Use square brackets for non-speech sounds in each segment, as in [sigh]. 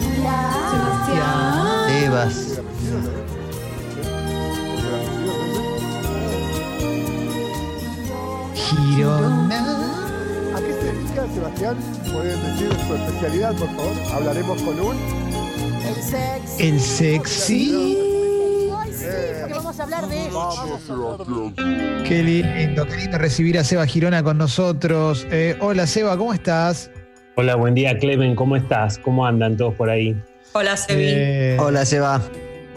Sebastián. Evas. Girona. ¿A qué se dedica Sebastián? ¿Pueden decir su especialidad, por favor? Hablaremos con un. El sexo. El sexy. Porque vamos a hablar de eso. Qué lindo, qué lindo recibir a Seba Girona con nosotros. Eh, hola Seba, ¿cómo estás? Hola, buen día, Clemen. ¿Cómo estás? ¿Cómo andan todos por ahí? Hola, Sebi. Eh, Hola, Seba.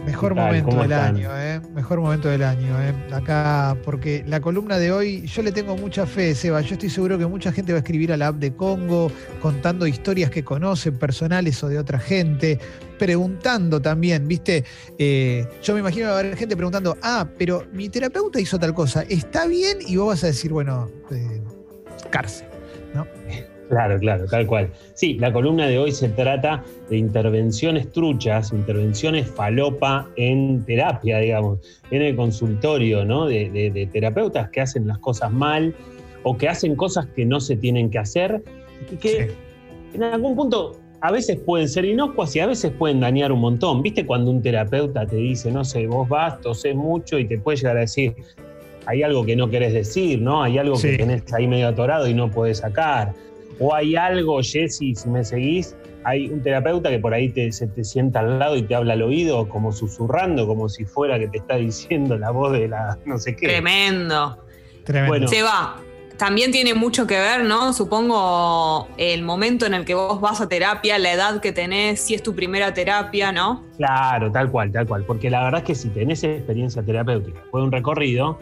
Mejor momento ¿Cómo del están? año, ¿eh? Mejor momento del año, ¿eh? Acá, porque la columna de hoy, yo le tengo mucha fe, Seba. Yo estoy seguro que mucha gente va a escribir a la app de Congo, contando historias que conocen, personales o de otra gente, preguntando también, ¿viste? Eh, yo me imagino que va a haber gente preguntando, ah, pero mi terapeuta hizo tal cosa, ¿está bien? Y vos vas a decir, bueno, eh, cárcel, ¿no? Claro, claro, tal cual. Sí, la columna de hoy se trata de intervenciones truchas, intervenciones falopa en terapia, digamos, en el consultorio, ¿no? De, de- de terapeutas que hacen las cosas mal o que hacen cosas que no se tienen que hacer y que Sí. en algún punto a veces pueden ser inocuas y a veces pueden dañar un montón. ¿Viste cuando un terapeuta te dice, no sé, vos vas, tosés mucho y te puede llegar a decir, hay algo que no querés decir, ¿no? Hay algo Sí. que tenés ahí medio atorado y no podés sacar. O hay algo, Jessy, si me seguís, hay un terapeuta que por ahí te, se te sienta al lado y te habla al oído como susurrando, como si fuera que te está diciendo la voz de la no sé qué. Tremendo. Tremendo. Bueno. Seba, también tiene mucho que ver, ¿no? Supongo el momento en el que vos vas a terapia, la edad que tenés, si es tu primera terapia, ¿no? Claro, tal cual, tal cual. Porque la verdad es que si tenés experiencia terapéutica, fue un recorrido,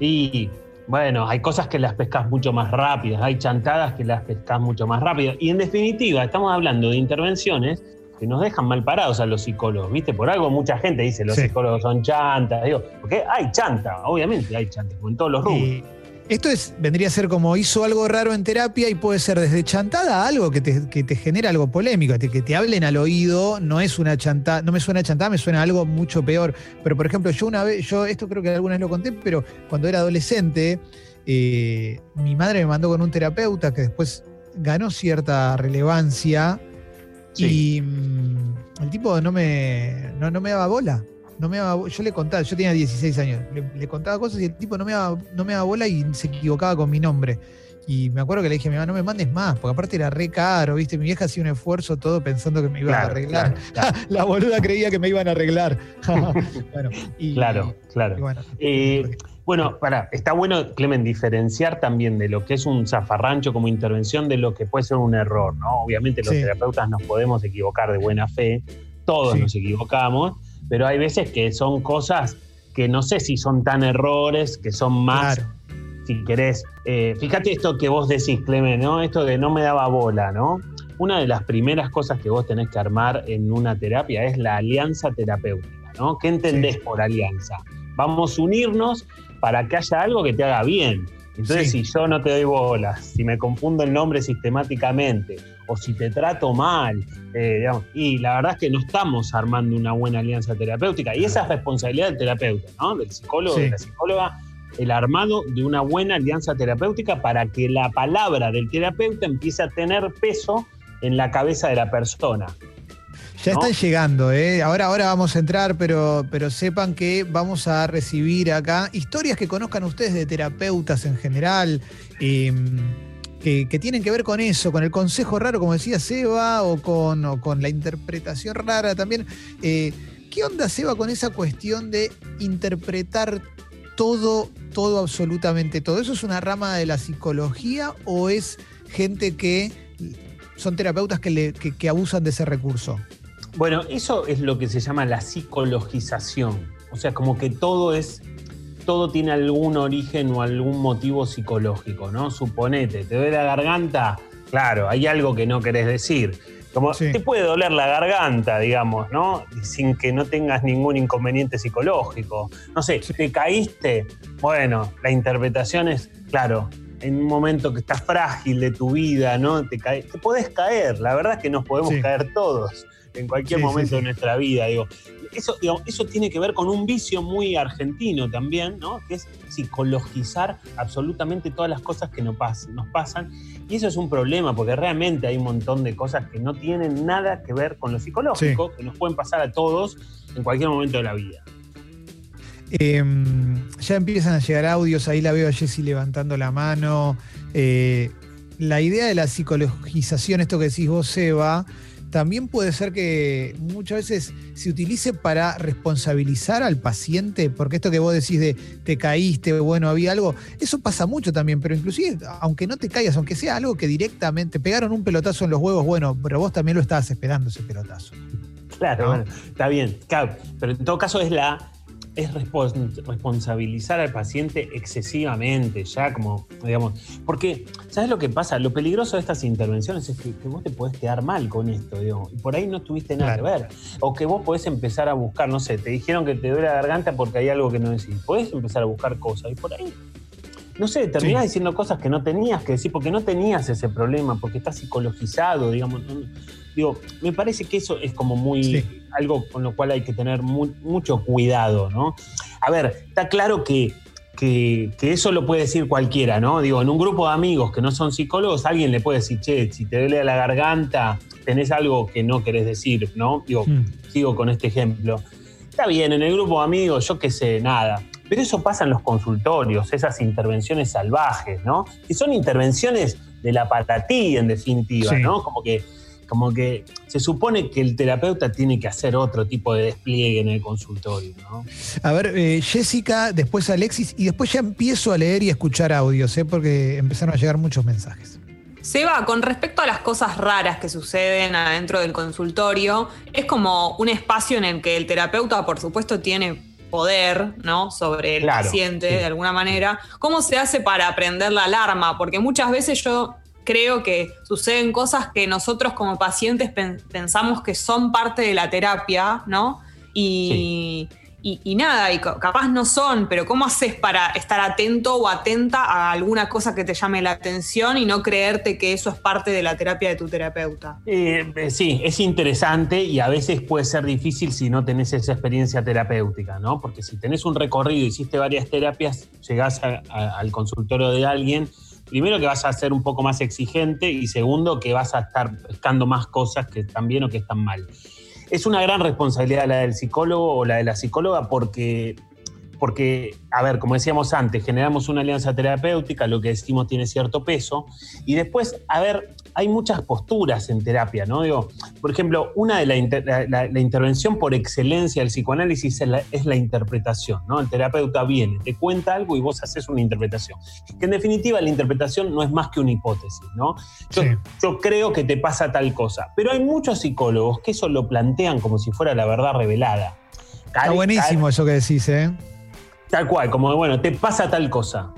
y bueno, hay cosas que las pescas mucho más rápidas, hay chantadas que las pescas mucho más rápido. Y en definitiva, estamos hablando de intervenciones que nos dejan mal parados a los psicólogos, ¿viste? Por algo mucha gente dice los Sí. psicólogos son chantas, digo, porque hay chanta, obviamente hay chanta, como en todos los rubros. Y esto es, vendría a ser como hizo algo raro en terapia y puede ser desde chantada a algo que te, que te genera algo polémico, te- que te hablen al oído, no es una chantada, no me suena chantada, me suena algo mucho peor. Pero por ejemplo, yo una vez, yo esto creo que alguna vez lo conté, pero cuando era adolescente, eh, mi madre me mandó con un terapeuta que después ganó cierta relevancia y mm, el tipo no me, no, no me daba bola. No me daba yo le contaba, yo tenía 16 años, le, le contaba cosas y el tipo no me, daba, no me daba bola y se equivocaba con mi nombre. Y me acuerdo que le dije a mi mamá, no me mandes más, porque aparte era re caro, ¿viste? Mi vieja hacía un esfuerzo todo pensando que me iban a arreglar. claro, claro. [laughs] La boluda creía que me iban a arreglar. [laughs] bueno, y, Claro, claro. y bueno, Eh, bueno, está bueno, Clemen, diferenciar también de lo que es un zafarrancho como intervención de lo que puede ser un error, ¿no? Obviamente los Sí. terapeutas nos podemos equivocar de buena fe, todos Sí. nos equivocamos, pero hay veces que son cosas que no sé si son tan errores, que son más, claro. si querés. eh, fíjate esto que vos decís, Clemen, ¿no? Esto de no me daba bola, ¿no? Una de las primeras cosas que vos tenés que armar en una terapia es la alianza terapéutica, ¿no? ¿Qué entendés Sí. por alianza? Vamos a unirnos para que haya algo que te haga bien. Entonces, Sí. si yo no te doy bolas, si me confundo el nombre sistemáticamente, o si te trato mal, eh, digamos, y la verdad es que no estamos armando una buena alianza terapéutica. Y esa es responsabilidad del terapeuta, ¿no? Del psicólogo, Sí. de la psicóloga, el armado de una buena alianza terapéutica para que la palabra del terapeuta empiece a tener peso en la cabeza de la persona. Ya ¿no? están llegando, ¿eh? Ahora, ahora vamos a entrar, pero, pero sepan que vamos a recibir acá historias que conozcan ustedes de terapeutas en general, eh, que, tienen que ver con eso, con el consejo raro, como decía Seba, o con, con la interpretación rara también. Eh, ¿Qué onda, Seba, con esa cuestión de interpretar todo, todo, absolutamente todo? ¿Eso es una rama de la psicología o es gente que son terapeutas que, le- que abusan de ese recurso? Bueno, eso es lo que se llama la psicologización. O sea, como que todo es, todo tiene algún origen o algún motivo psicológico, ¿no? Suponete, te duele la garganta, claro, hay algo que no querés decir. Como Sí. te puede doler la garganta, digamos, ¿no? Sin que no tengas ningún inconveniente psicológico. No sé, te caíste. Bueno, la interpretación es, claro, en un momento que estás frágil de tu vida, ¿no? Te, cae- te podés caer. La verdad es que nos podemos Sí. caer todos. en cualquier Sí, momento sí. de nuestra vida. Digo. Eso, digo, eso tiene que ver con un vicio muy argentino también, ¿no? Que es psicologizar absolutamente todas las cosas que nos, pas- nos pasan. Y eso es un problema, porque realmente hay un montón de cosas que no tienen nada que ver con lo psicológico, que nos pueden pasar a todos en cualquier momento de la vida. Eh, ya empiezan a llegar audios, ahí la veo a Jessy levantando la mano. Eh, la idea de la psicologización, esto que decís vos, Seba, también puede ser que muchas veces se utilice para responsabilizar al paciente, porque esto que vos decís de te caíste, bueno, había algo, eso pasa mucho también, pero inclusive, aunque no te caigas, aunque sea algo que directamente pegaron un pelotazo en los huevos, bueno, pero vos también lo estabas esperando ese pelotazo. Claro, ¿No? bueno, está bien. Claro, pero en todo caso es la es respons- responsabilizar al paciente excesivamente, ya como, digamos, porque, ¿sabes lo que pasa? Lo peligroso de estas intervenciones es que, que vos te podés quedar mal con esto, digo, y por ahí no tuviste nada Claro. que ver, o que vos podés empezar a buscar, no sé, te dijeron que te duele la garganta porque hay algo que no decís, podés empezar a buscar cosas, y por ahí, no sé, terminás Sí. diciendo cosas que no tenías que decir, porque no tenías ese problema, porque estás psicologizado, digamos, no- digo, me parece que eso es como muy Sí. Algo con lo cual hay que tener mu- mucho cuidado, ¿no? A ver, está claro que, que, que eso lo puede decir cualquiera, ¿no? Digo, en un grupo de amigos que no son psicólogos, alguien le puede decir, che, si te duele la garganta, tenés algo que no querés decir, ¿no? Digo, Mm. sigo con este ejemplo. Está bien, en el grupo de amigos, yo qué sé, nada. Pero eso pasa en los consultorios, esas intervenciones salvajes, ¿no? Que son intervenciones de la patatí, en definitiva, Sí. ¿no? Como que, como que se supone que el terapeuta tiene que hacer otro tipo de despliegue en el consultorio, ¿no? A ver, eh, Jessica, después Alexis, y después ya empiezo a leer y a escuchar audios, ¿eh? porque empezaron a llegar muchos mensajes. Seba, con respecto a las cosas raras que suceden adentro del consultorio, es como un espacio en el que el terapeuta, por supuesto, tiene poder, ¿no? Sobre el Claro, paciente, sí. de alguna manera. ¿Cómo se hace para prender la alarma? Porque muchas veces yo creo que suceden cosas que nosotros como pacientes pen- pensamos que son parte de la terapia, ¿no? Y, y- y nada, y ca- capaz no son, pero ¿cómo haces para estar atento o atenta a alguna cosa que te llame la atención y no creerte que eso es parte de la terapia de tu terapeuta? Eh, eh, sí, es interesante y a veces puede ser difícil si no tenés esa experiencia terapéutica, ¿no? Porque si tenés un recorrido, hiciste varias terapias, llegás a- a- al consultorio de alguien, primero que vas a ser un poco más exigente y segundo que vas a estar pescando más cosas que están bien o que están mal. Es una gran responsabilidad la del psicólogo o la de la psicóloga porque porque, a ver, como decíamos antes, generamos una alianza terapéutica, lo que decimos tiene cierto peso, y después, a ver, hay muchas posturas en terapia, ¿no? Digo, por ejemplo, una de la, inter- la- la- la intervención por excelencia del psicoanálisis es la, es la interpretación, ¿no? El terapeuta viene, te cuenta algo y vos haces una interpretación. Que en definitiva la interpretación no es más que una hipótesis, ¿no? Yo, Sí. yo creo que te pasa tal cosa, pero hay muchos psicólogos que eso lo plantean como si fuera la verdad revelada. Está buenísimo eso que decís, ¿eh? Tal cual, como bueno, te pasa tal cosa.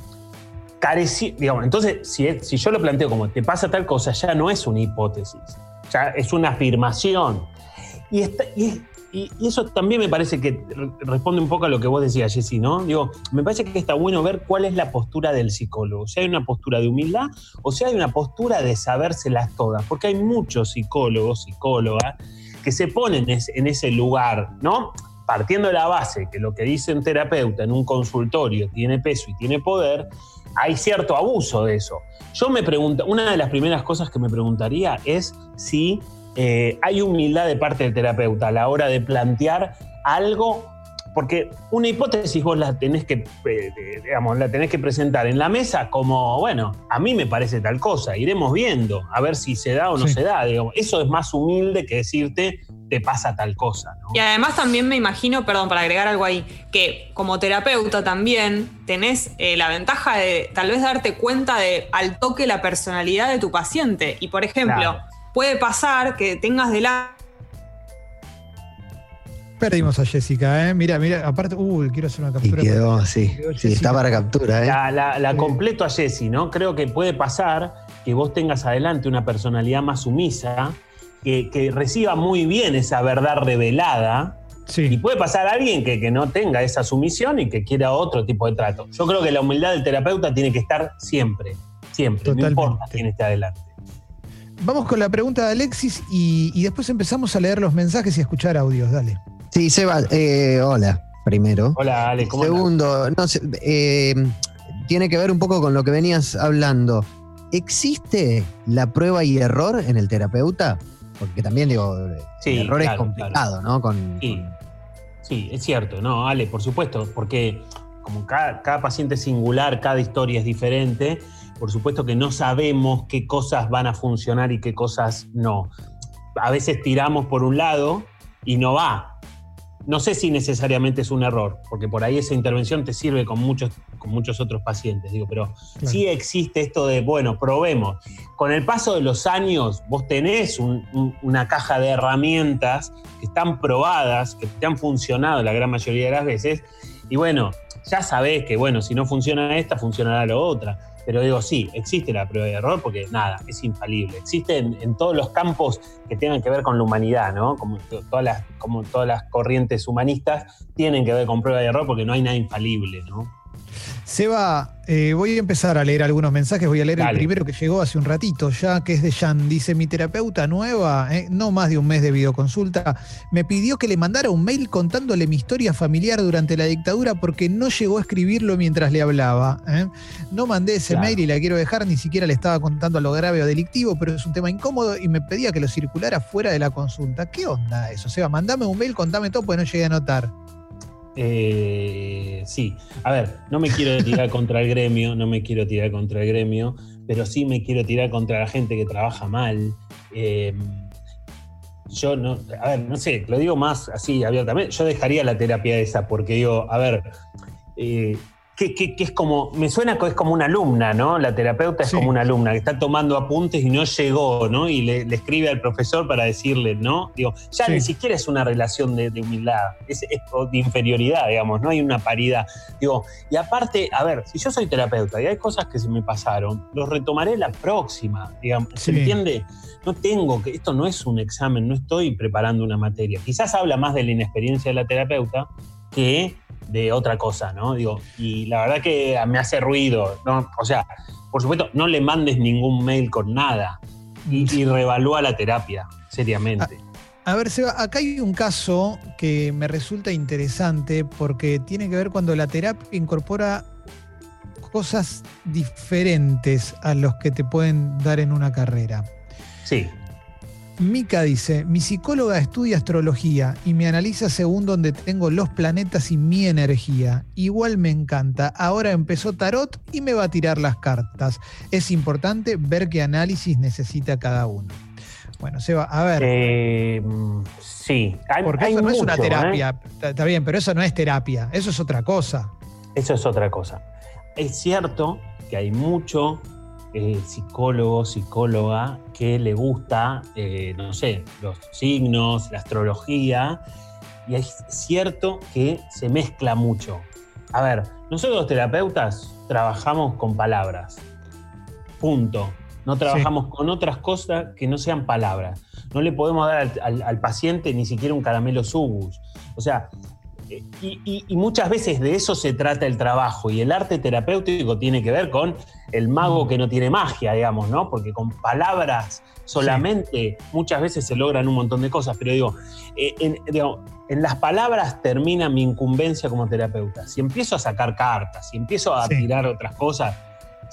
Entonces, si, si yo lo planteo como te pasa tal cosa, ya no es una hipótesis, ya es una afirmación. Y, esta- y es- y- y eso también me parece que re- responde un poco a lo que vos decías, Jessy, ¿no? Digo, me parece que está bueno ver cuál es la postura del psicólogo. Si hay una postura de humildad o si hay una postura de sabérselas todas. Porque hay muchos psicólogos, psicólogas, que se ponen en ese lugar, ¿no? Partiendo de la base que lo que dice un terapeuta en un consultorio tiene peso y tiene poder, hay cierto abuso de eso. Yo me pregunto, una de las primeras cosas que me preguntaría es si eh, hay humildad de parte del terapeuta a la hora de plantear algo, porque una hipótesis vos la tenés que, eh, digamos, la tenés que presentar en la mesa como, bueno, a mí me parece tal cosa, iremos viendo, a ver si se da o no Sí. se da. digamos. Eso es más humilde que decirte, te pasa tal cosa. ¿no? Y además también me imagino, perdón, para agregar algo ahí, que como terapeuta también tenés eh, la ventaja de tal vez darte cuenta de al toque la personalidad de tu paciente. Y por ejemplo, Claro. puede pasar que tengas de la... Perdimos a Jessica, ¿eh? Mira, mira, aparte, uy, quiero hacer una Y captura. quedó, sí. Quedó Sí, está para captura, ¿eh? La, la- la Sí. completo a Jessy, ¿no? Creo que puede pasar que vos tengas adelante una personalidad más sumisa, que, que reciba muy bien esa verdad revelada, y Sí, puede pasar a alguien que, que no tenga esa sumisión y que quiera otro tipo de trato. Yo creo que la humildad del terapeuta tiene que estar siempre, siempre, Totalmente. no importa quién esté adelante. Vamos con la pregunta de Alexis y, y después empezamos a leer los mensajes y a escuchar audios. Dale. Sí, Seba, eh, hola, primero. Hola, Ale, ¿cómo? Segundo, no sé, eh, tiene que ver un poco con lo que venías hablando. ¿Existe la prueba y error en el terapeuta? Porque también digo, Sí, el error es claro, complicado, ¿no? Con, Sí, con- sí, es cierto, no, Ale, por supuesto, porque como cada, cada paciente es singular, cada historia es diferente, por supuesto que no sabemos qué cosas van a funcionar y qué cosas no. A veces tiramos por un lado y no va. No sé si necesariamente es un error, porque por ahí esa intervención te sirve con muchos, con muchos otros pacientes, digo, pero sí existe esto de, bueno, probemos. Con el paso de los años, vos tenés un- un- una caja de herramientas que están probadas, que te han funcionado la gran mayoría de las veces, y bueno, ya sabés que, bueno, si no funciona esta, funcionará la otra. Pero digo, sí, existe la prueba de error porque nada, es infalible. Existe en, todos los campos que tengan que ver con la humanidad, ¿no? Como, to- todas las, como todas las corrientes humanistas tienen que ver con prueba de error porque no hay nada infalible, ¿no? Seba, eh, voy a empezar a leer algunos mensajes. Voy a leer el primero que llegó hace un ratito, ya que es de Jan. Dice: Mi terapeuta nueva, eh, no más de un mes de videoconsulta, me pidió que le mandara un mail contándole mi historia familiar durante la dictadura porque no llegó a escribirlo mientras le hablaba. eh. No mandé ese Claro. mail y la quiero dejar, ni siquiera le estaba contando lo grave o delictivo, pero es un tema incómodo y me pedía que lo circulara fuera de la consulta. ¿Qué onda eso? Seba, mandame un mail, contame todo, pues no llegué a anotar. Eh, sí, a ver, no me quiero tirar contra el gremio, no me quiero tirar contra el gremio, pero sí me quiero tirar contra la gente que trabaja mal. Eh, yo no, a ver, no sé, lo digo más así abiertamente, yo dejaría la terapia esa, porque digo, a ver, eh, que, que- que es como, me suena que es como una alumna, ¿no? La terapeuta es Sí. como una alumna que está tomando apuntes y no llegó, ¿no? Y le, le escribe al profesor para decirle, ¿no? Digo, ya Sí. ni siquiera es una relación de, de humildad, es, es de inferioridad, digamos, no hay una paridad. Digo, y aparte, a ver, si yo soy terapeuta y hay cosas que se me pasaron, los retomaré la próxima, digamos, ¿se Sí. entiende? No tengo que, esto no es un examen, no estoy preparando una materia. Quizás habla más de la inexperiencia de la terapeuta que de otra cosa, ¿no? Digo, y la verdad que me hace ruido, ¿no? O sea, por supuesto, no le mandes ningún mail con nada y, y [laughs] revalúa la terapia, seriamente. A ver, Seba, acá hay un caso que me resulta interesante porque tiene que ver cuando la terapia incorpora cosas diferentes a los que te pueden dar en una carrera. Sí, Mica dice, mi psicóloga estudia astrología y me analiza según donde tengo los planetas y mi energía. Igual me encanta. Ahora empezó tarot y me va a tirar las cartas. Es importante ver qué análisis necesita cada uno. Bueno, Seba, a ver. Eh, sí. Hay- Porque hay eso no es una ¿eh? terapia. Está bien, pero eso no es terapia. Eso es otra cosa. Eso es otra cosa. Es cierto que hay mucho eh, psicólogo, psicóloga que le gusta, eh, no sé, los signos, la astrología, y es cierto que se mezcla mucho. A ver, nosotros los terapeutas trabajamos con palabras. Punto. No trabajamos con otras cosas que no sean palabras. No le podemos dar al, al- al paciente ni siquiera un caramelo subus. O sea, y, y- y muchas veces de eso se trata el trabajo. Y el arte terapéutico tiene que ver con el mago que no tiene magia, digamos, ¿no? Porque con palabras solamente muchas veces se logran un montón de cosas. Pero digo, eh, en, digo, en las palabras termina mi incumbencia como terapeuta. Si empiezo a sacar cartas, si empiezo a Sí. tirar otras cosas,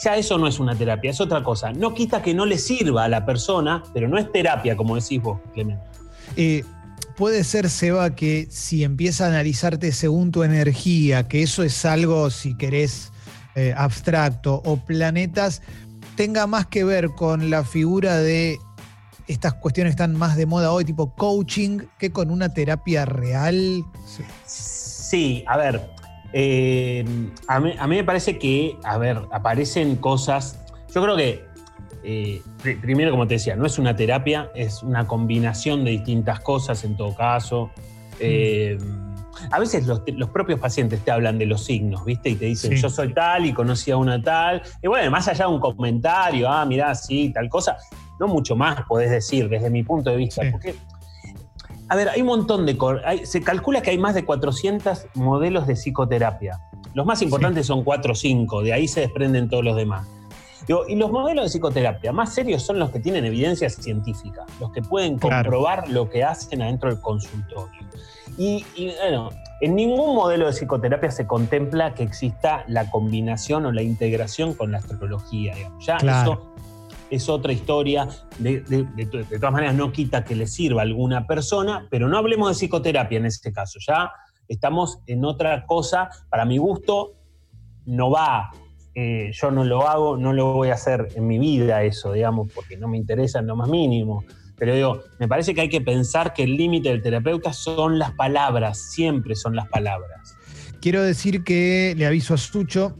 ya eso no es una terapia, es otra cosa. No quita que no le sirva a la persona, pero no es terapia, como decís vos, Clemente. Eh, puede ser, Seba, que si empieza a analizarte según tu energía, que eso es algo, si querés, eh, abstracto, o planetas, tenga más que ver con la figura de estas cuestiones están más de moda hoy, tipo coaching, que con una terapia real. Sí. Sí, a ver, eh, a, mí, a mí me parece que, a ver, aparecen cosas, yo creo que, eh, pri- primero como te decía, no es una terapia, es una combinación de distintas cosas en todo caso. Eh, a veces los, los propios pacientes te hablan de los signos, ¿viste? Y te dicen, Sí. yo soy tal y conocí a una tal. Y bueno, más allá de un comentario, ah, mirá, sí, tal cosa, no mucho más podés decir desde mi punto de vista. Sí. Porque, a ver, hay un montón de... hay- se calcula que hay más de 400 modelos de psicoterapia. Los más importantes son 4 o 5, de ahí se desprenden todos los demás. Digo, y los modelos de psicoterapia más serios son los que tienen evidencia científica, los que pueden Claro. comprobar lo que hacen adentro del consultorio. Y, y, bueno, en ningún modelo de psicoterapia se contempla que exista la combinación o la integración con la astrología. digamos. Ya Claro. eso es otra historia. De, de- de to- de todas maneras, no quita que le sirva a alguna persona, pero no hablemos de psicoterapia en este caso. Ya estamos en otra cosa. Para mi gusto, no va. Eh, yo no lo hago, no lo voy a hacer en mi vida eso, digamos, porque no me interesa en lo más mínimo. Pero digo, me parece que hay que pensar que el límite del terapeuta son las palabras, siempre son las palabras. Quiero decir que le aviso a Sucho.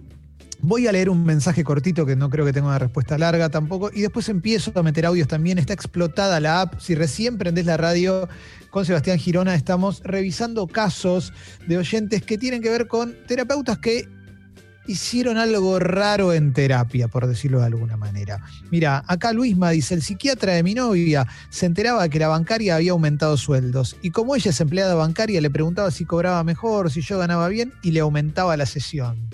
Voy a leer un mensaje cortito que no creo que tenga una respuesta larga tampoco. Y después empiezo a meter audios también. Está explotada la app. Si recién prendés la radio con Sebastián Girona, estamos revisando casos de oyentes que tienen que ver con terapeutas que hicieron algo raro en terapia, por decirlo de alguna manera. Mira, acá Luisma dice, el psiquiatra de mi novia se enteraba que la bancaria había aumentado sueldos y como ella es empleada bancaria le preguntaba si cobraba mejor, si yo ganaba bien y le aumentaba la sesión.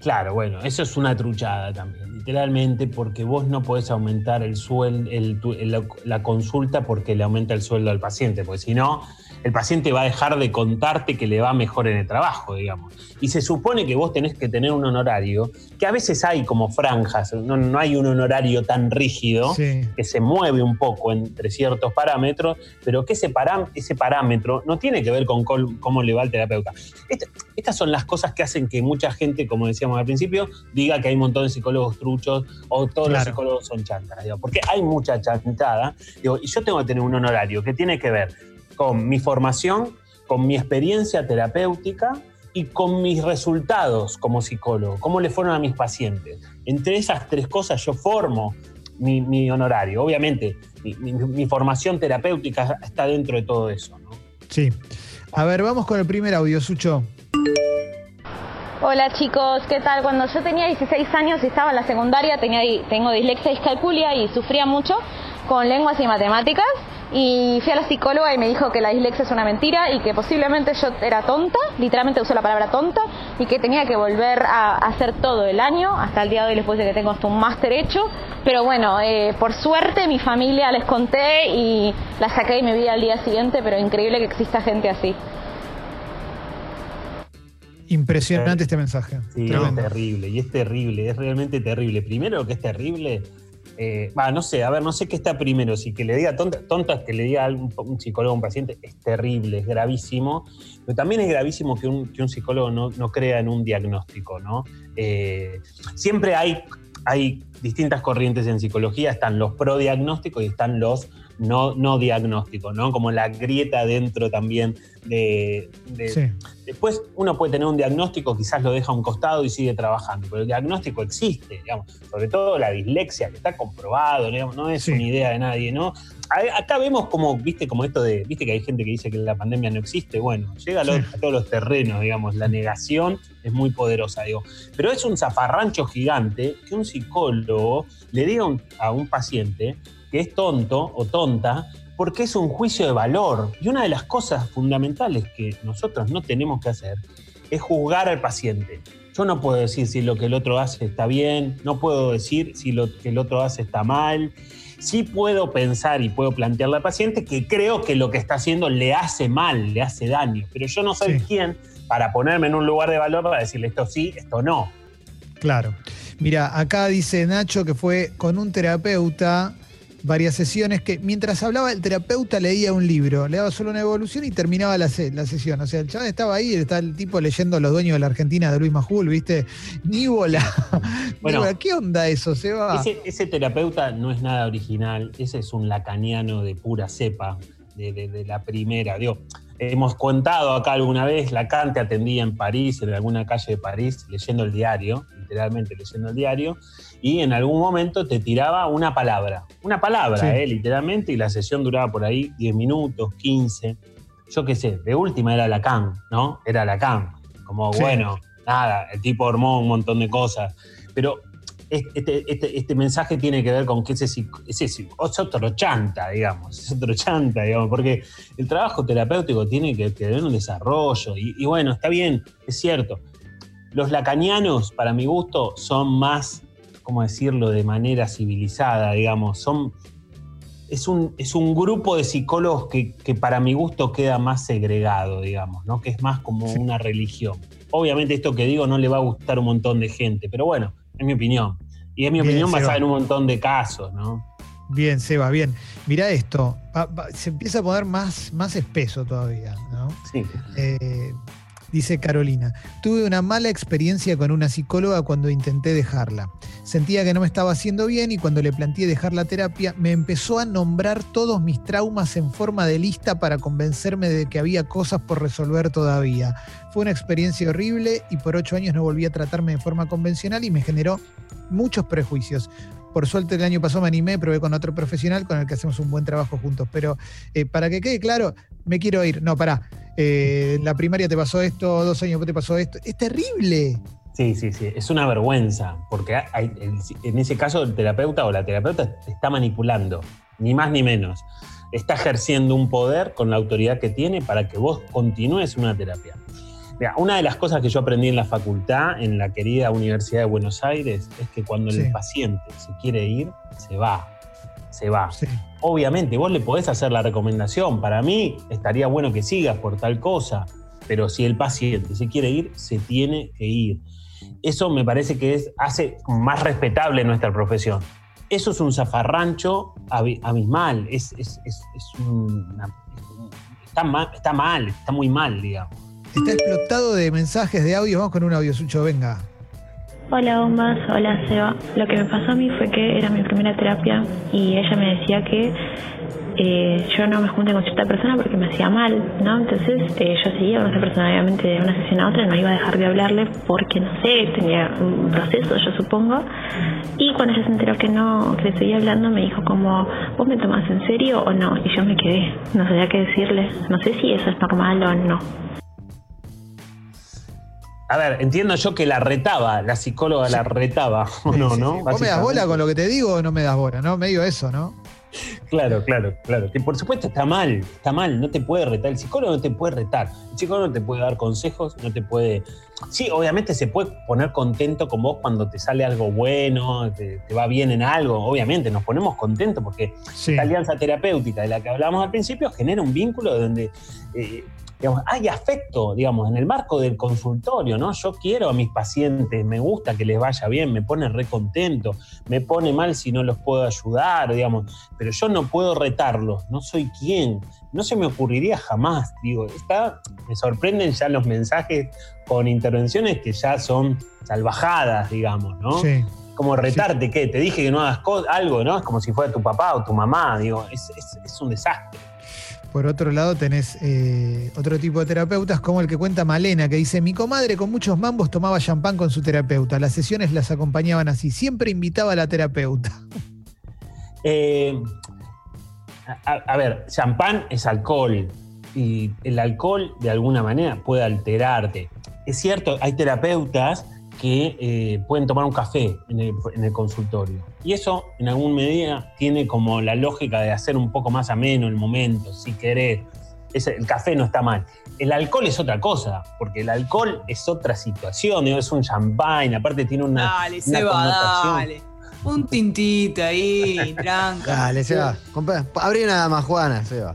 Claro, bueno, eso es una truchada también, literalmente, porque vos no podés aumentar el sueldo, el, la, la consulta porque le aumenta el sueldo al paciente, porque si no, el paciente va a dejar de contarte que le va mejor en el trabajo, digamos. Y se supone que vos tenés que tener un honorario, que a veces hay como franjas, no, no hay un honorario tan rígido, Sí. que se mueve un poco entre ciertos parámetros, pero que ese, parám- ese parámetro no tiene que ver con col- cómo le va al terapeuta. Estas son las cosas que hacen que mucha gente, como decíamos al principio, diga que hay un montón de psicólogos truchos o todos los psicólogos son chantas, digo, porque hay mucha chantada, digo, y yo tengo que tener un honorario que tiene que ver con mi formación, con mi experiencia terapéutica y con mis resultados como psicólogo, cómo le fueron a mis pacientes. Entre esas tres cosas yo formo mi, mi honorario. Obviamente, mi, mi- mi formación terapéutica está dentro de todo eso. ¿no? Sí. A ver, vamos con el primer audio, Sucho. Hola chicos, ¿qué tal? Cuando yo tenía 16 años y estaba en la secundaria, tenía, tengo dislexia y discalculia y sufría mucho con lenguas y matemáticas. Y fui a la psicóloga y me dijo que la dislexia es una mentira y que posiblemente yo era tonta, literalmente usó la palabra tonta, y que tenía que volver a hacer todo el año. Hasta el día de hoy les puse que tengo hasta un máster hecho. Pero bueno, eh, por suerte mi familia les conté y la saqué de mi vida al día siguiente, pero increíble que exista gente así. Impresionante este mensaje. Sí, Tremendo. es terrible, y es terrible, es realmente terrible. Primero que es terrible, eh, no sé, a ver, no sé qué está primero, si que le diga tonta, tontas, que le diga a un, un psicólogo a un paciente, es terrible, es gravísimo, pero también es gravísimo que un, que un psicólogo no, no crea en un diagnóstico, ¿no? Eh, siempre hay, hay distintas corrientes en psicología, están los prodiagnósticos y están los no, no diagnósticos, ¿no? Como la grieta dentro también de, de- Sí. Después uno puede tener un diagnóstico, quizás lo deja a un costado y sigue trabajando, pero el diagnóstico existe, digamos, sobre todo la dislexia, que está comprobado, digamos, no es Sí. una idea de nadie, ¿no? Acá vemos como, viste, como esto de, viste que hay gente que dice que la pandemia no existe, bueno, llega a, los- Sí. a todos los terrenos, digamos, la negación es muy poderosa, digo, pero es un zafarrancho gigante que un psicólogo le diga un- a un paciente que es tonto o tonta porque es un juicio de valor. Y una de las cosas fundamentales que nosotros no tenemos que hacer es juzgar al paciente. Yo no puedo decir si lo que el otro hace está bien, no puedo decir si lo que el otro hace está mal. Sí puedo pensar y puedo plantearle al paciente que creo que lo que está haciendo le hace mal, le hace daño, pero yo no soy Sí. quien para ponerme en un lugar de valor para decirle esto sí, esto no. Claro. Mira, acá dice Nacho que fue con un terapeuta varias sesiones que mientras hablaba el terapeuta leía un libro, le daba solo una evolución y terminaba la, se- la sesión. O sea, el chaval estaba ahí, está el tipo leyendo Los dueños de la Argentina de Luis Majul, ¿viste? Ni bola. Ni [laughs] Bueno. bola. ¿Qué onda eso, Seba? Ese, ese terapeuta no es nada original, ese es un lacaniano de pura cepa, de, de- de la primera. Digo, hemos contado acá alguna vez, Lacan te atendía en París, en alguna calle de París, leyendo el diario, literalmente leyendo el diario, y en algún momento te tiraba una palabra, una palabra, Sí. eh, literalmente, y la sesión duraba por ahí 10 minutos, 15, yo qué sé, de última era Lacan, ¿no? Era Lacan, como Sí. bueno, nada, el tipo armó un montón de cosas, pero este, este, este mensaje tiene que ver con que ese, ese es otro chanta, digamos, es otro chanta, digamos, porque el trabajo terapéutico tiene que, que tener un desarrollo, y, y bueno, está bien, es cierto. Los lacanianos, para mi gusto, son más ¿cómo decirlo?, de manera civilizada, digamos. Son, es, un, es un grupo de psicólogos que, que para mi gusto queda más segregado, digamos, ¿no? Que es más como una religión. Obviamente esto que digo no le va a gustar a un montón de gente, pero bueno, es mi opinión. Y es mi Bien, opinión Seba. basada en un montón de casos, ¿no? Bien, Seba, bien. Mirá esto. Se empieza a poner más, más espeso todavía, ¿no? Sí. Eh, dice Carolina, tuve una mala experiencia con una psicóloga cuando intenté dejarla. Sentía que no me estaba haciendo bien y cuando le planteé dejar la terapia, me empezó a nombrar todos mis traumas en forma de lista para convencerme de que había cosas por resolver todavía. Fue una experiencia horrible y por ocho años no volví a tratarme de forma convencional y me generó muchos prejuicios. Por suerte el año pasado me animé, probé con otro profesional con el que hacemos un buen trabajo juntos. Pero eh, para que quede claro, me quiero ir. No, pará. Eh, en la primaria te pasó esto, dos años después te pasó esto. Es terrible. Sí, sí, sí. Es una vergüenza, porque hay- en ese caso el terapeuta o la terapeuta te está manipulando, ni más ni menos. Está ejerciendo un poder con la autoridad que tiene para que vos continúes una terapia. Mira, una de las cosas que yo aprendí en la facultad, en la querida Universidad de Buenos Aires, es que cuando Sí. el paciente se quiere ir, se va. Se va. Sí. Obviamente, vos le podés hacer la recomendación. Para mí, estaría bueno que sigas por tal cosa. Pero si el paciente se quiere ir, se tiene que ir. Eso me parece que es, hace más respetable nuestra profesión. Eso es un zafarrancho abi- abismal. Es, es- es- es una- está, mal, está mal, está muy mal, digamos. Está explotado de mensajes de audio. Vamos con un audio, Sucho, venga. Hola bombas, hola Seba. Lo que me pasó a mí fue que era mi primera terapia y ella me decía que eh, yo no me junte con cierta persona porque me hacía mal, ¿no? Entonces eh, yo seguía con esa persona, obviamente de una sesión a otra no iba a dejar de hablarle porque, no sé, tenía un proceso, yo supongo. Y cuando ella se enteró que no, que le seguía hablando, me dijo como, ¿vos me tomás en serio o no? Y yo me quedé, no sabía qué decirle. No sé si eso es normal o no. A ver, entiendo yo que la retaba, la psicóloga la retaba, [laughs] ¿o no, Sí, no? ¿Vos me das bola con lo que te digo o no me das bola? ¿No? Medio eso, ¿no? Claro, claro, claro. Que por supuesto está mal, está mal, no te puede retar. El psicólogo no te puede retar. El psicólogo no te puede dar consejos, no te puede. Sí, obviamente se puede poner contento con vos cuando te sale algo bueno, te, te va bien en algo. Obviamente nos ponemos contentos porque Sí. esta alianza terapéutica de la que hablábamos al principio genera un vínculo donde eh, digamos, hay afecto, digamos, en el marco del consultorio, ¿no? Yo quiero a mis pacientes, me gusta que les vaya bien, me pone re contento, me pone mal si no los puedo ayudar, digamos, pero yo no puedo retarlos, no soy quien, no se me ocurriría jamás, digo, está, me sorprenden ya los mensajes con intervenciones que ya son salvajadas, digamos, ¿no? Sí. Como retarte, ¿qué? Te dije que no hagas algo, ¿no? Es como si fuera tu papá o tu mamá, digo, es, es- es un desastre. Por otro lado, tenés eh, otro tipo de terapeutas, como el que cuenta Malena, que dice: Mi comadre con muchos mambos tomaba champán con su terapeuta. Las sesiones las acompañaban así. Siempre invitaba a la terapeuta. [laughs] Eh, a, a ver, champán es alcohol y el alcohol de alguna manera puede alterarte. Es cierto, hay terapeutas que eh, pueden tomar un café en el, en el consultorio y eso en alguna medida tiene como la lógica de hacer un poco más ameno el momento, si querés. Es- el café no está mal. El alcohol es otra cosa, porque el alcohol es otra situación, es un champán, aparte tiene una, Dale, una Seba, connotación. dale. Un tintito ahí, tranca. Dale, Seba. Comprá- Abrí una majuana, Seba.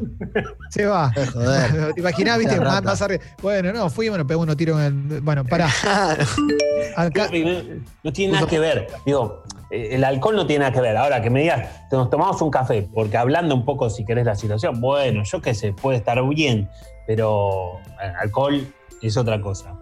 Se va. Eh, [laughs] Joder. ¿Te imaginás, viste? Más, arriba. Bueno, no, fui y bueno, pegó unos tiros en el. Bueno, pará. Acá, No tiene nada que ver. Digo, eh, el alcohol no tiene nada que ver. Ahora que me digas, nos tomamos un café, porque hablando un poco, si querés, la situación, bueno, yo qué sé, puede estar bien, pero eh, alcohol es otra cosa.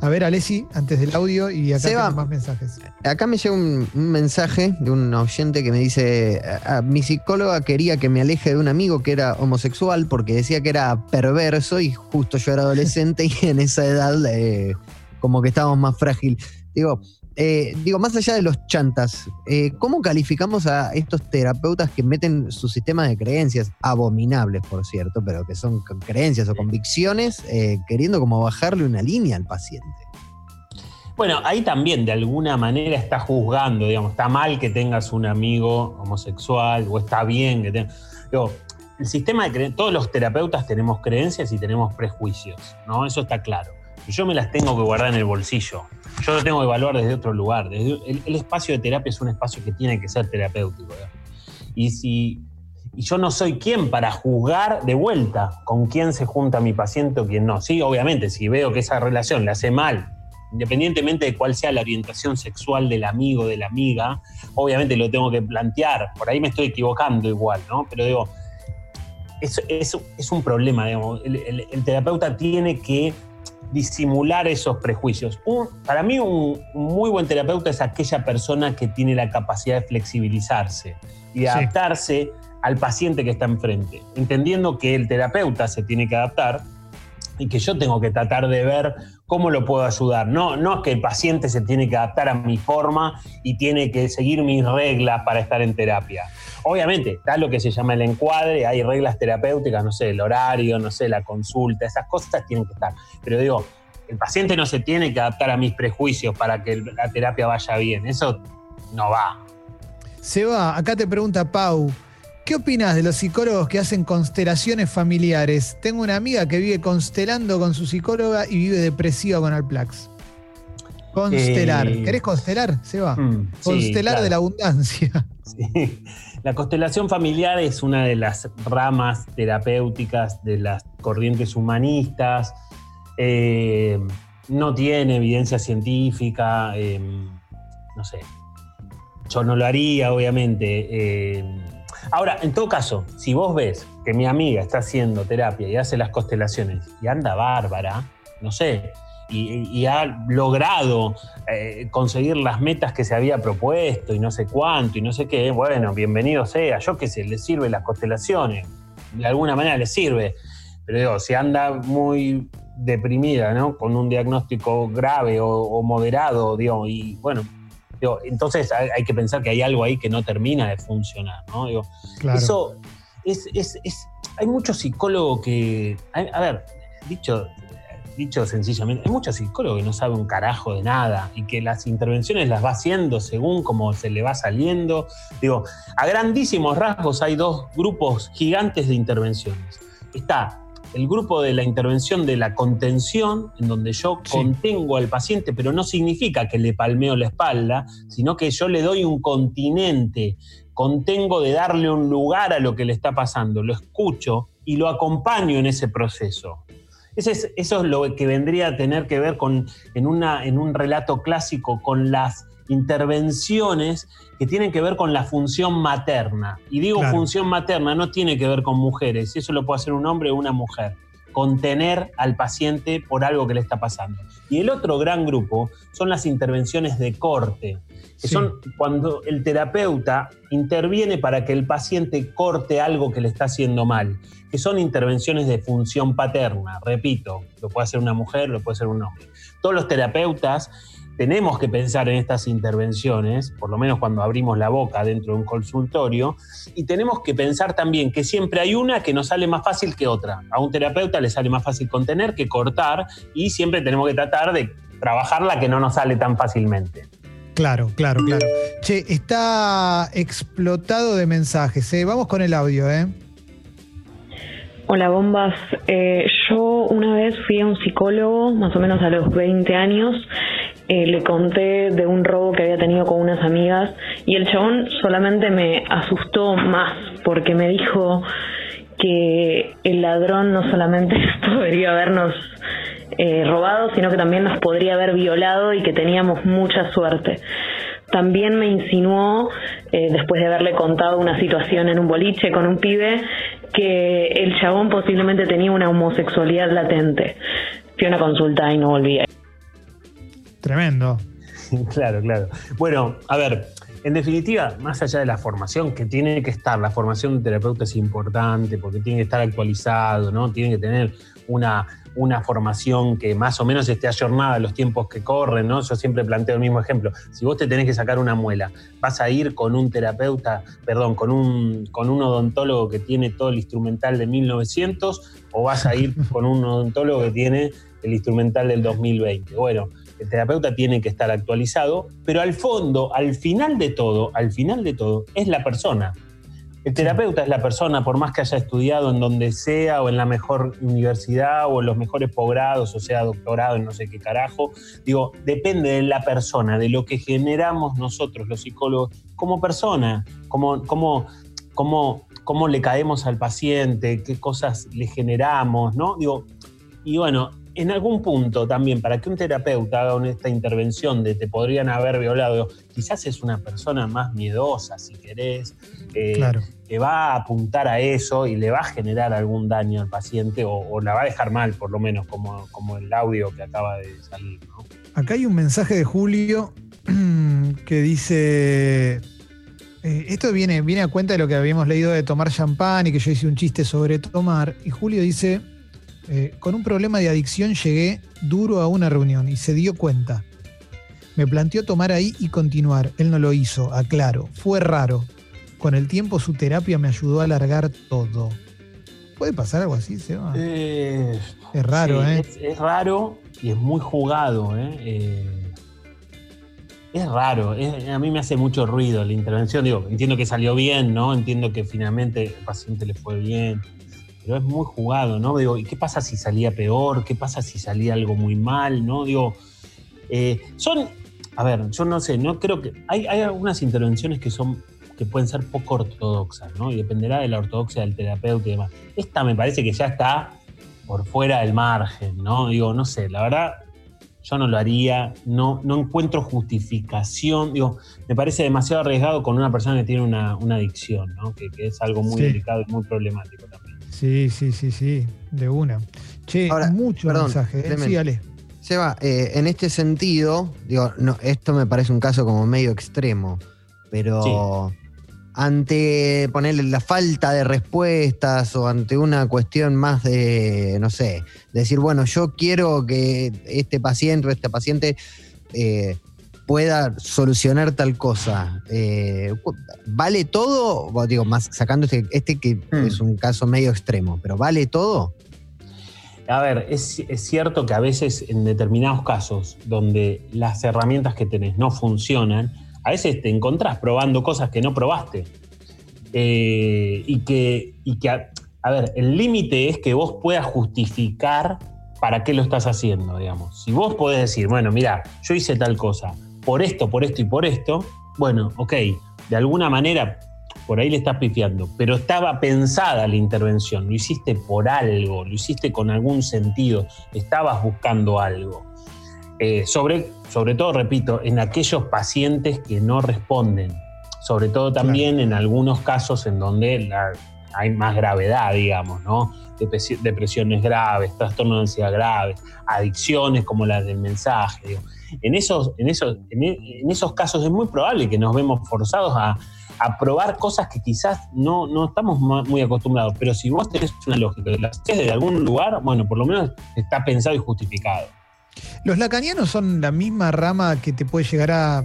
A ver, Alessi, antes del audio y acá Seba. tengo más mensajes. Acá me llega un, un mensaje de un oyente que me dice, "A- a- mi psicóloga quería que me aleje de un amigo que era homosexual porque decía que era perverso y justo yo era adolescente [laughs] y en esa edad eh, como que estábamos más frágil. Digo, eh, digo, más allá de los chantas, eh, ¿cómo calificamos a estos terapeutas que meten su sistema de creencias, abominables por cierto, pero que son creencias o convicciones, eh, queriendo como bajarle una línea al paciente? Bueno, ahí también de alguna manera está juzgando, digamos, está mal que tengas un amigo homosexual o está bien que tengas... El sistema de creencias, todos los terapeutas tenemos creencias y tenemos prejuicios, ¿no? Eso está claro. Yo me las tengo que guardar en el bolsillo. Yo lo tengo que evaluar desde otro lugar. Desde el, espacio de terapia es un espacio que tiene que ser terapéutico. Y si y yo no soy quien para juzgar de vuelta con quién se junta mi paciente o quién no. Sí, obviamente, si veo que esa relación le hace mal, independientemente de cuál sea la orientación sexual del amigo, de la amiga, obviamente lo tengo que plantear. Por ahí me estoy equivocando igual, ¿no? Pero digo, es, es- un problema, digamos. El terapeuta tiene que disimular esos prejuicios. Un- para mí un, muy buen terapeuta es aquella persona que tiene la capacidad de flexibilizarse y de Sí. adaptarse al paciente que está enfrente, entendiendo que el terapeuta se tiene que adaptar y que yo tengo que tratar de ver cómo lo puedo ayudar. No, no es que el paciente se tiene que adaptar a mi forma y tiene que seguir mis reglas para estar en terapia. Obviamente, está lo que se llama el encuadre, hay reglas terapéuticas, no sé, el horario, no sé, la consulta, esas cosas tienen que estar. Pero digo, el paciente no se tiene que adaptar a mis prejuicios para que la terapia vaya bien. Eso no va. Seba, acá te pregunta Pau. ¿Qué opinas de los psicólogos que hacen constelaciones familiares? Tengo una amiga que vive constelando con su psicóloga y vive depresiva con Alplax. Constelar. Eh, ¿Querés constelar, Seba? Mm, sí, Constelar claro. de la abundancia. [laughs] Sí. La constelación familiar es una de las ramas terapéuticas de las corrientes humanistas. Eh, no tiene evidencia científica. eh, no sé. Yo no lo haría, obviamente. Ahora, en todo caso, si vos ves que mi amiga está haciendo terapia y hace las constelaciones y anda bárbara, no sé, y, y ha logrado eh, conseguir las metas que se había propuesto y no sé cuánto y no sé qué, bueno, bienvenido sea, yo qué sé, le sirve las constelaciones, de alguna manera le sirve, pero digo, si anda muy deprimida, ¿no? Con un diagnóstico grave o, o moderado, digo, y bueno, digo, entonces hay, hay que pensar que hay algo ahí que no termina de funcionar, ¿no? Digo, Claro. eso es, es- es- hay muchos psicólogos que, a, a ver, dicho, dicho sencillamente, hay muchos psicólogos que no saben un carajo de nada y que las intervenciones las va haciendo según como se le va saliendo. Digo, a grandísimos rasgos hay dos grupos gigantes de intervenciones. Está el grupo de la intervención de la contención, en donde yo Sí. contengo al paciente, pero no significa que le palmeo la espalda, sino que yo le doy un continente contengo de darle un lugar a lo que le está pasando, lo escucho y lo acompaño en ese proceso. Ese es- eso es lo que vendría a tener que ver con, en, una, en un relato clásico con las intervenciones que tienen que ver con la función materna. Y digo Claro. función materna, no tiene que ver con mujeres, eso lo puede hacer un hombre o una mujer. Contener al paciente por algo que le está pasando. Y el otro gran grupo son las intervenciones de corte, que Sí. son cuando el terapeuta interviene para que el paciente corte algo que le está haciendo mal, que son intervenciones de función paterna, repito, lo puede hacer una mujer, lo puede hacer un hombre. Todos los terapeutas tenemos que pensar en estas intervenciones, por lo menos cuando abrimos la boca dentro de un consultorio, y tenemos que pensar también que siempre hay una que nos sale más fácil que otra. A un terapeuta le sale más fácil contener que cortar, y siempre tenemos que tratar de trabajar la que no nos sale tan fácilmente. Claro, claro, claro. Che, está explotado de mensajes. ¿eh? Vamos con el audio, ¿eh? Hola bombas, Eh, yo una vez fui a un psicólogo, más o menos a los 20 años, Eh, le conté de un robo que había tenido con unas amigas y el chabón solamente me asustó más porque me dijo que el ladrón no solamente [laughs] podría habernos eh, robado, sino que también nos podría haber violado y que teníamos mucha suerte. También me insinuó, eh, después de haberle contado una situación en un boliche con un pibe, que el chabón posiblemente tenía una homosexualidad latente. Fui a una consulta y no volví. Tremendo. [laughs] Claro, claro. Bueno, a ver, en definitiva, más allá de la formación que tiene que estar, la formación de terapeuta es importante porque tiene que estar actualizado, ¿no? Tiene que tener una, una formación que más o menos esté ayornada a los tiempos que corren, ¿no? Yo siempre planteo el mismo ejemplo. Si vos te tenés que sacar una muela, vas a ir con un terapeuta, perdón, con un, con un odontólogo que tiene todo el instrumental de 1900 o vas a ir con un odontólogo que tiene el instrumental del 2020. Bueno, el terapeuta tiene que estar actualizado, pero al fondo, al final de todo, al final de todo, es la persona. El terapeuta es la persona, por más que haya estudiado en donde sea, o en la mejor universidad, o en los mejores posgrados, o sea, doctorado en no sé qué carajo. Digo, depende de la persona, de lo que generamos nosotros, los psicólogos, como persona, como, como, como, cómo le caemos al paciente, qué cosas le generamos, ¿no? Digo, y bueno, en algún punto también, para que un terapeuta haga esta intervención de te podrían haber violado, quizás es una persona más miedosa, si querés, eh, Claro. que va a apuntar a eso y le va a generar algún daño al paciente o, o la va a dejar mal, por lo menos, como, como el audio que acaba de salir. ¿no? Acá hay un mensaje de Julio [clears throat] que dice. eh, esto viene, viene a cuenta de lo que habíamos leído de tomar champán y que yo hice un chiste sobre tomar. Y Julio dice: eh, Con un problema de adicción llegué duro a una reunión y se dio cuenta. Me planteó tomar ahí y continuar. Él no lo hizo, aclaro. Fue raro. Con el tiempo su terapia me ayudó a alargar todo. ¿Puede pasar algo así, Seba? Eh, es raro, sí, ¿eh? Es, es raro y es muy jugado, ¿eh? Eh, es raro, es- a mí me hace mucho ruido la intervención. Digo, entiendo que salió bien, ¿no? Entiendo que finalmente el paciente le fue bien, pero es muy jugado, ¿no? Digo, ¿y qué pasa si salía peor? ¿Qué pasa si salía algo muy mal? ¿No? Digo, eh, son, a ver, yo no sé, no creo que. Hay, hay algunas intervenciones que son que pueden ser poco ortodoxas, ¿no? Y dependerá de la ortodoxia del terapeuta y demás. Esta me parece que ya está por fuera del margen, ¿no? Digo, no sé, la verdad, yo no lo haría, no, no encuentro justificación, digo, me parece demasiado arriesgado con una persona que tiene una, una adicción, ¿no? Que, que es algo muy Sí. delicado y muy problemático. Sí, sí, sí, sí, de una. Che, Ahora, mucho perdón, mensaje. ¿eh? Sí, Ale. Seba, eh, en este sentido, digo, no, esto me parece un caso como medio extremo, pero ante ponerle la falta de respuestas o ante una cuestión más de, no sé, decir, bueno, yo quiero que este paciente o esta paciente eh, pueda solucionar tal cosa. eh, ¿Vale todo? Bueno, digo, más sacando este, este que Hmm. es un caso medio extremo, pero ¿vale todo? A ver, es, es cierto que a veces en determinados casos donde las herramientas que tenés no funcionan, a veces te encontrás probando cosas que no probaste. Eh, y que, y que a, a ver, el límite es que vos puedas justificar para qué lo estás haciendo, digamos. Si vos podés decir, bueno, mira, yo hice tal cosa, por esto, por esto y por esto, bueno, ok, de alguna manera por ahí le estás pifiando, pero estaba pensada la intervención, lo hiciste por algo, lo hiciste con algún sentido, estabas buscando algo. Eh, sobre, sobre todo, repito, en aquellos pacientes que no responden, sobre todo también en algunos casos en donde la- hay más gravedad, digamos, ¿no? Depresi- Depresiones graves, trastornos de ansiedad graves, adicciones como las del mensaje. En, esos, en, esos, e- en esos casos es muy probable que nos vemos forzados a, probar cosas que quizás no, no estamos muy acostumbrados, pero si vos tenés una lógica y la haces de algún lugar, bueno, por lo menos está pensado y justificado. Los lacanianos son la misma rama que te puede llegar a,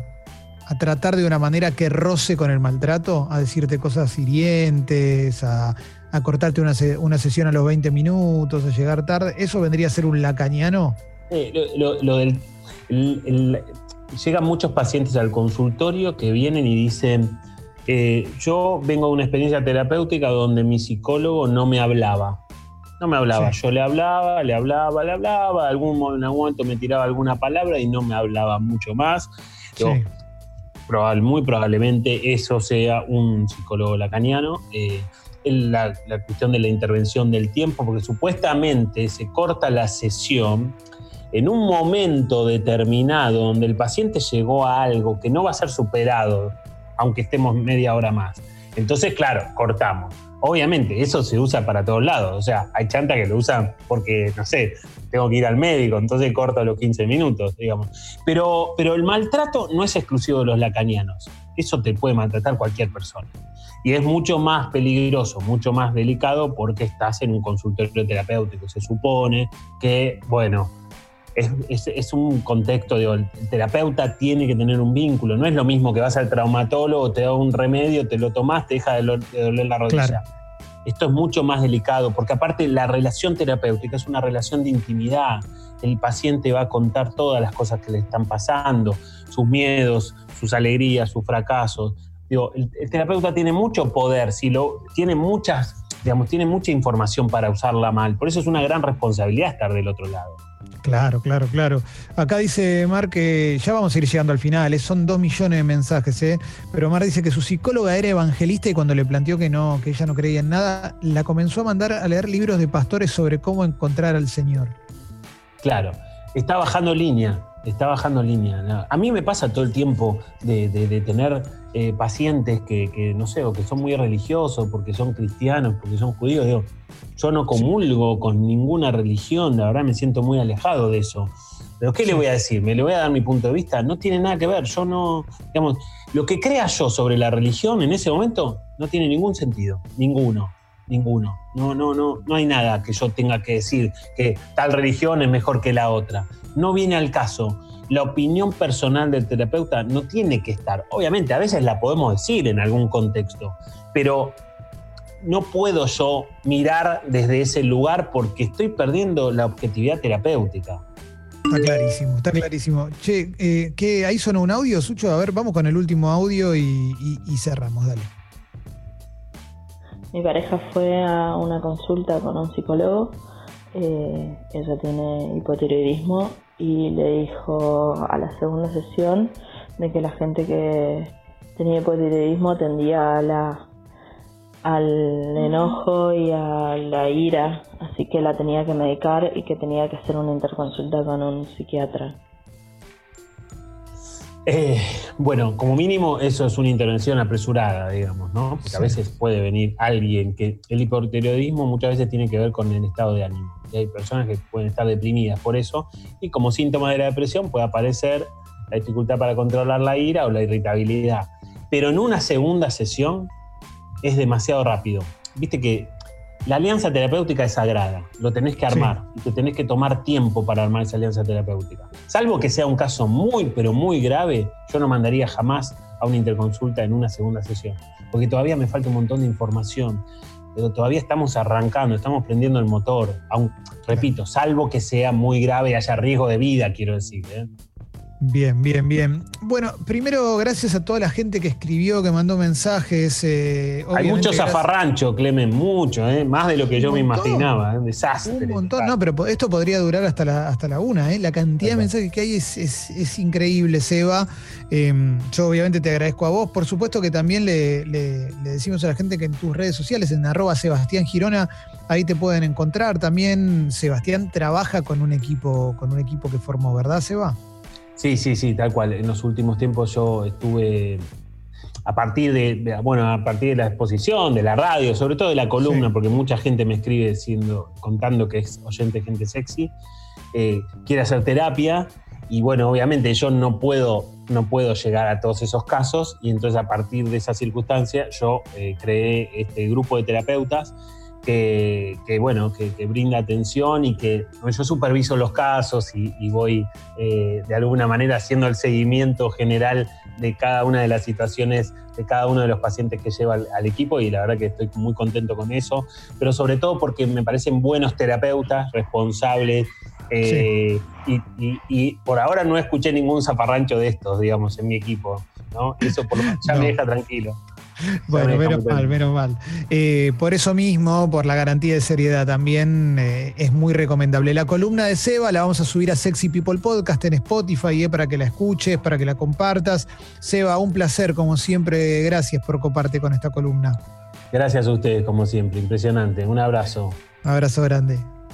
a tratar de una manera que roce con el maltrato, a decirte cosas hirientes, a, a cortarte una, se- una sesión a los 20 minutos, a llegar tarde. ¿Eso vendría a ser un lacaniano? Eh, lo, lo- lo del, el- el- llegan muchos pacientes al consultorio que vienen y dicen, eh, yo vengo de una experiencia terapéutica donde mi psicólogo no me hablaba. No me hablaba, Sí. yo le hablaba, le hablaba, le hablaba, algún, en algún momento me tiraba alguna palabra y no me hablaba mucho más. Digo, Sí. Muy probablemente eso sea un psicólogo lacaniano. Eh, la cuestión de la intervención del tiempo, porque supuestamente se corta la sesión en un momento determinado donde el paciente llegó a algo que no va a ser superado, aunque estemos media hora más. Entonces, claro, cortamos. Obviamente, eso se usa para todos lados. O sea, hay chantas que lo usan porque, no sé, tengo que ir al médico, entonces corto los 15 minutos, digamos. Pero, pero el maltrato no es exclusivo de los lacanianos. Eso te puede maltratar cualquier persona. Y es mucho más peligroso, mucho más delicado porque estás en un consultorio terapéutico. Se supone que, bueno, es, es- es un contexto, digo, el terapeuta tiene que tener un vínculo. No es lo mismo que vas al traumatólogo, te da un remedio, te lo tomás, te deja de, lo- de doler la rodilla. Claro. Esto es mucho más delicado porque aparte la relación terapéutica es una relación de intimidad. El paciente va a contar todas las cosas que le están pasando, sus miedos, sus alegrías, sus fracasos. Digo, el, el terapeuta tiene mucho poder, si lo, tiene muchas, digamos, tiene mucha información para usarla mal. Por eso es una gran responsabilidad estar del otro lado. Claro, claro, claro. Acá dice Mar que ya vamos a ir llegando al final, eh, son dos millones de mensajes, ¿eh? pero Mar dice que su psicóloga era evangelista y cuando le planteó que no, que ella no creía en nada, la comenzó a mandar a leer libros de pastores sobre cómo encontrar al Señor. Claro, está bajando línea, está bajando línea. A mí me pasa todo el tiempo de, de- de tener eh, pacientes que, que, no sé, o que son muy religiosos, porque son cristianos, porque son judíos. Digo, yo no comulgo con ninguna religión, la verdad me siento muy alejado de eso. Pero ¿qué le voy a decir? ¿Me le voy a dar mi punto de vista? No tiene nada que ver. Yo no, digamos, lo que crea yo sobre la religión en ese momento no tiene ningún sentido. Ninguno. Ninguno. No, no, no, no hay nada que yo tenga que decir que tal religión es mejor que la otra. No viene al caso. La opinión personal del terapeuta no tiene que estar. Obviamente, a veces la podemos decir en algún contexto, pero no puedo yo mirar desde ese lugar porque estoy perdiendo la objetividad terapéutica. Está clarísimo, está clarísimo. Che, eh, ¿qué, ahí sonó un audio, Sucho. A ver, vamos con el último audio y, cerramos, dale. Mi pareja fue a una consulta con un psicólogo. eh, ella tiene hipotiroidismo y le dijo a la segunda sesión de que la gente que tenía hipotiroidismo tendía a la, al enojo y a la ira, así que la tenía que medicar y que tenía que hacer una interconsulta con un psiquiatra. Eh, bueno, como mínimo eso es una intervención apresurada, digamos, ¿no? Porque a veces puede venir alguien que el hipotiroidismo muchas veces tiene que ver con el estado de ánimo. Y hay personas que pueden estar deprimidas por eso y como síntoma de la depresión puede aparecer la dificultad para controlar la ira o la irritabilidad. Pero en una segunda sesión es demasiado rápido. Viste que la alianza terapéutica es sagrada, lo tenés que armar y te tenés que tomar tiempo para armar esa alianza terapéutica. Salvo que sea un caso muy, pero muy grave, yo no mandaría jamás a una interconsulta en una segunda sesión, porque todavía me falta un montón de información, pero todavía estamos arrancando, estamos prendiendo el motor, aun, repito, salvo que sea muy grave y haya riesgo de vida, quiero decir. ¿eh? Bien, bien, bien. Bueno, primero, gracias a toda la gente que escribió, que mandó mensajes. eh, Hay mucho zafarrancho, Clemen, mucho, ¿eh? más de lo que yo me imaginaba, ¿eh? un desastre. Un montón, no, pero esto podría durar hasta la, hasta la una, ¿eh? La cantidad de mensajes que hay es, es- es increíble, Seba. Eh, yo obviamente te agradezco a vos. Por supuesto que también le, le- le decimos a la gente que en tus redes sociales, en arroba Sebastián Girona, ahí te pueden encontrar. También Sebastián trabaja con un equipo, con un equipo que formó, ¿verdad, Seba? Sí, sí, sí, tal cual. En los últimos tiempos yo estuve a partir de, bueno, a partir de la exposición, de la radio, sobre todo de la columna, Sí. porque mucha gente me escribe diciendo, contando que es oyente gente sexy, eh, quiere hacer terapia y bueno, obviamente yo no puedo, no puedo llegar a todos esos casos y entonces a partir de esa circunstancia yo eh, creé este grupo de terapeutas que, que, bueno, que, que brinda atención y que yo superviso los casos y, y voy eh, de alguna manera haciendo el seguimiento general de cada una de las situaciones de cada uno de los pacientes que lleva al, al equipo y la verdad que estoy muy contento con eso, pero sobre todo porque me parecen buenos terapeutas, responsables. eh, y, y- y por ahora no escuché ningún zafarrancho de estos, digamos, en mi equipo. ¿no? Eso por lo menos [laughs] ya No. me deja tranquilo. [laughs] Bueno, menos mal, menos mal. Eh, por eso mismo, por la garantía de seriedad también, eh, es muy recomendable. La columna de Seba la vamos a subir a Sexy People Podcast en Spotify eh, para que la escuches, para que la compartas. Seba, un placer, como siempre. Gracias por coparte con esta columna. Gracias a ustedes, como siempre, impresionante. Un abrazo. Un abrazo grande.